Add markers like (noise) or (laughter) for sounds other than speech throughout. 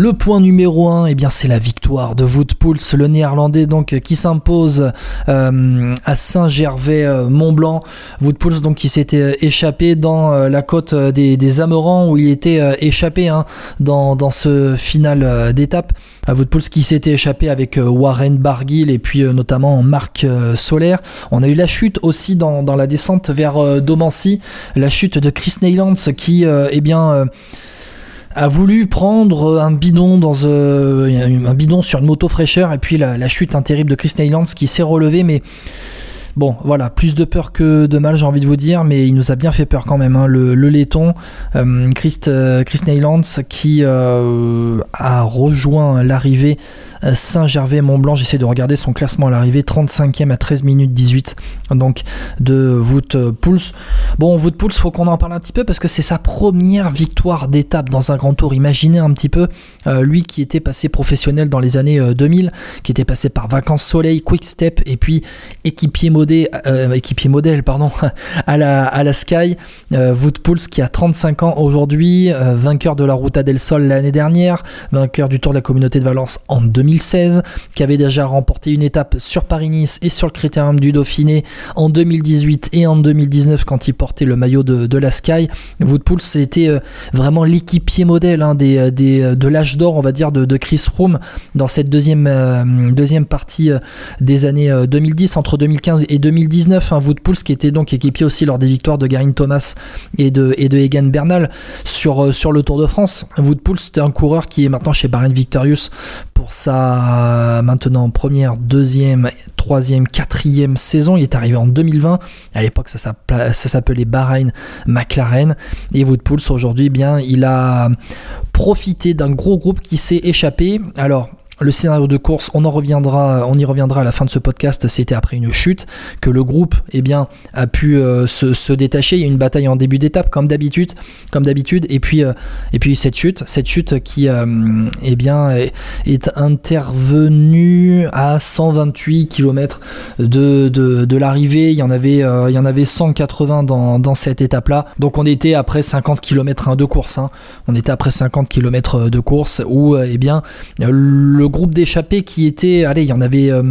Le point numéro 1, eh bien, c'est la victoire de Poels, le néerlandais donc, qui s'impose euh, à Saint-Gervais-Mont-Blanc. Wout Poels donc, qui s'était échappé dans euh, la côte des, Amerans où il était euh, échappé hein, dans, ce final d'étape. Poels qui s'était échappé avec Warren Barguil et puis notamment Marc Solaire. On a eu la chute aussi dans, dans la descente vers Domancy, la chute de Chris Neylands qui, eh bien, a voulu prendre un bidon dans euh, un bidon sur une moto fraîcheur et puis la, chute de Chris Neylands qui s'est relevé mais Bon, voilà, plus de peur que de mal, j'ai envie de vous dire, mais il nous a bien fait peur quand même. Hein. Le, laiton, euh, Chris, euh, Chris Neylands, qui euh, a rejoint l'arrivée Saint-Gervais-Mont-Blanc. J'essaie de regarder son classement à l'arrivée, 35e à 13 minutes 18, donc de Wout Pouls. Bon, Wout Pouls, faut qu'on en parle un petit peu parce que c'est sa première victoire d'étape dans un grand tour. Imaginez un petit peu, lui qui était passé professionnel dans les années 2000, qui était passé par Vacances Soleil, Quick Step et puis équipier modèle euh, équipier modèle pardon, (laughs) à, la, à la Sky. Euh, qui a 35 ans aujourd'hui, euh, vainqueur de la Ruta del Sol l'année dernière, vainqueur du Tour de la Communauté de Valence en 2016, qui avait déjà remporté une étape sur Paris-Nice et sur le Critérium du Dauphiné en 2018 et en 2019 quand il portait le maillot de, la Sky. Wout c'était euh, vraiment l'équipier modèle hein, des, des, de l'âge d'or, on va dire, de, de Chris Froome dans cette deuxième, deuxième partie des années 2010, entre 2015 et 2019, un Wout Pouls qui était donc équipier aussi lors des victoires de Garin Thomas et de, et Egan Bernal sur, euh, sur le Tour de France. Wout Pouls, c'était un coureur qui est maintenant chez Bahrain Victorious pour sa maintenant première, deuxième, troisième, quatrième saison. Il est arrivé en 2020. À l'époque, ça s'appelait Bahrain McLaren. Et Wout Pouls, aujourd'hui, eh bien, il a profité d'un gros groupe qui s'est échappé. Alors, le scénario de course, on en reviendra, on y reviendra à la fin de ce podcast. C'était après une chute que le groupe, eh bien, a pu euh, se, détacher. Il y a une bataille en début d'étape, comme d'habitude, comme d'habitude. Et puis, euh, et puis cette chute, cette chute qui, euh, eh bien, est, intervenue à 128 km de, de, l'arrivée. Il y en avait, il y en avait 180 dans, dans cette étape-là. Donc on était après 50 km de course. Hein. On était après 50 km de course où, eh bien, le groupe d'échappés qui était, allez, il y en avait, euh,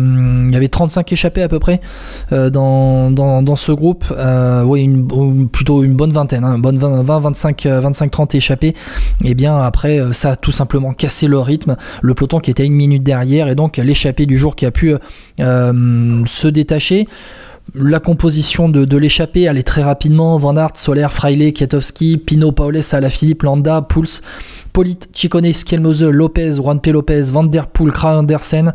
il y avait 35 échappés à peu près euh, dans, dans, ce groupe. Euh, oui, une, plutôt une bonne vingtaine, hein, bonne 20, 25, 25, 30 échappés. Et bien après, ça a tout simplement cassé le rythme. Le peloton qui était une minute derrière et donc l'échappé du jour qui a pu se détacher. La composition de, de l'échappée, est très rapidement. Van Aert, Soler, Freile, Kietowski, Pino, Paules, Alaphilippe, Landa, Pouls, Polit, Chicone, Skelmose, Lopez, Juan P. Lopez, Van Der Poel, Andersen,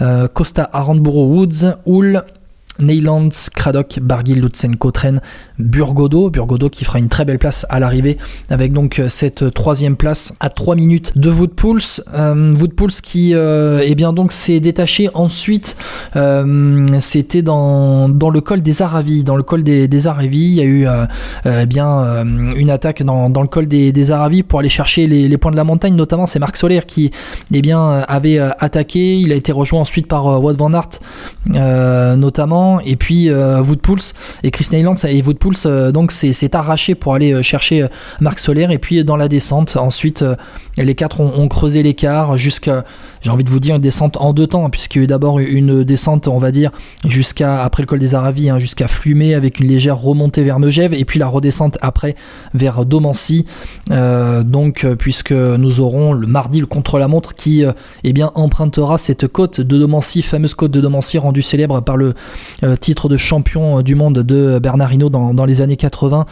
euh, Costa, Aramburo, Woods, Hull, Neylands, Craddock, Barguil, Lutsenko, Tren, Burgodo. Burgodo qui fera une très belle place à l'arrivée avec donc euh, cette troisième place à 3 minutes de Woodpulse. Euh, qui euh, eh bien donc s'est détaché ensuite. Euh, C'était dans, le col des Aravis. Dans le col des, Aravis, il y a eu eh bien une attaque dans, le col des, Aravis pour aller chercher les, les points de la montagne. Notamment, c'est Marc Solaire qui eh bien avait attaqué. Il a été rejoint ensuite par Wout van Aert notamment et puis euh, Woodpulse et Chris Neylands et Woodpulse euh, donc c'est arraché pour aller euh, chercher Marc Solaire et puis dans la descente ensuite les quatre ont, creusé l'écart jusqu'à, j'ai envie de vous dire, une descente en deux temps, puisqu'il y a eu d'abord une descente, on va dire, jusqu'à après le col des Aravis, hein, jusqu'à Flumet avec une légère remontée vers Megève, et puis la redescente après vers Domancy. Euh, donc, puisque nous aurons le mardi le contre-la-montre qui euh, eh bien, empruntera cette côte de Domancy, fameuse côte de Domancy rendue célèbre par le euh, titre de champion du monde de Bernard Hinault dans, dans les années 80.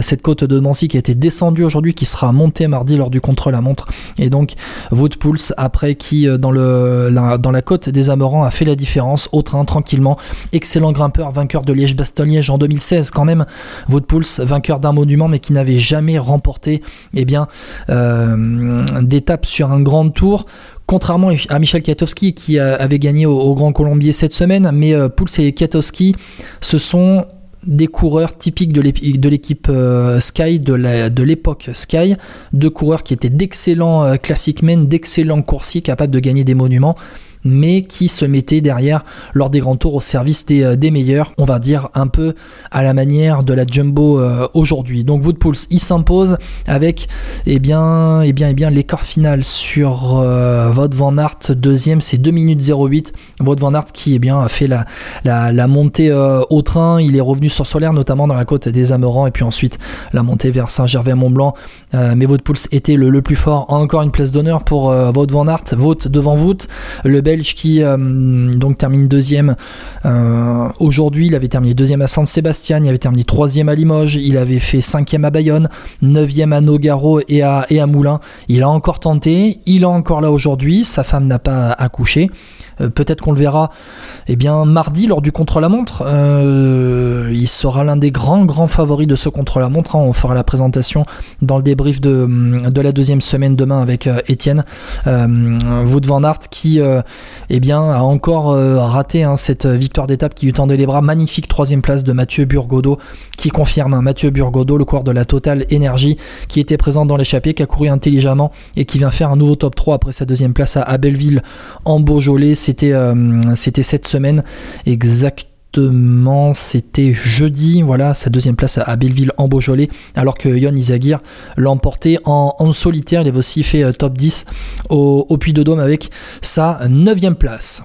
cette côte de Domancy qui a été descendue aujourd'hui, qui sera montée mardi lors du contre-la-montre et donc Wout après qui euh, dans, le, la, dans la côte des Amerans a fait la différence au train tranquillement. Excellent grimpeur, vainqueur de Liège-Bastogne-Liège en 2016 quand même. Wout vainqueur d'un monument mais qui n'avait jamais remporté eh bien, euh, d'étape sur un grand tour contrairement à Michel Kiatowski qui avait gagné au, Grand Colombier cette semaine, mais euh, Pouls et Kiatowski, ce sont des coureurs typiques de l'équipe euh, Sky, de l'époque Sky, deux coureurs qui étaient d'excellents euh, classic d'excellents coursiers capables de gagner des monuments. Mais qui se mettait derrière lors des grands tours au service des, des meilleurs, on va dire un peu à la manière de la Jumbo aujourd'hui. Donc Woodpools, il s'impose avec eh bien, eh bien, eh bien, l'écart final sur euh, Van Aert, deuxième, c'est 2 minutes 08. Wout Van Aert qui eh bien, a fait la, la, montée euh, au train, il est revenu sur Solaire, notamment dans la côte des Amerans, et puis ensuite la montée vers Saint-Gervais-Mont-Blanc. Euh, mais Wout était le, plus fort. Encore une place d'honneur pour euh, Wout Van Aert, Wout devant Wout, le Belge qui donc termine deuxième. Aujourd'hui, il avait terminé deuxième à Saint-Sébastien, il avait terminé troisième à Limoges, il avait fait cinquième à Bayonne, neuvième à Nogaro et à, et à Moulins. Il a encore tenté, il est encore là aujourd'hui, sa femme n'a pas accouché. Euh, peut-être qu'on le verra eh bien, mardi lors du contre-la-montre. Euh, il sera l'un des grands, grands favoris de ce contre-la-montre. Hein. On fera la présentation dans le débrief de, de la deuxième semaine demain avec euh, Étienne. Wout van Aert qui eh bien, a encore raté hein, cette victoire d'étape qui lui tendait les bras. Magnifique troisième place de Mathieu Burgodo qui confirme hein, Mathieu Burgodo, le coureur de la Total Énergie, qui était présent dans l'échappée, qui a couru intelligemment et qui vient faire un nouveau top 3 après sa deuxième place à, Belleville en Beaujolais. C'était c'était cette semaine exactement c'était jeudi, voilà, sa deuxième place à Belleville en Beaujolais, alors que Yon Izagir l'a emporté en, solitaire. Il avait aussi fait euh, top 10 au, au Puy de Dôme avec sa neuvième place.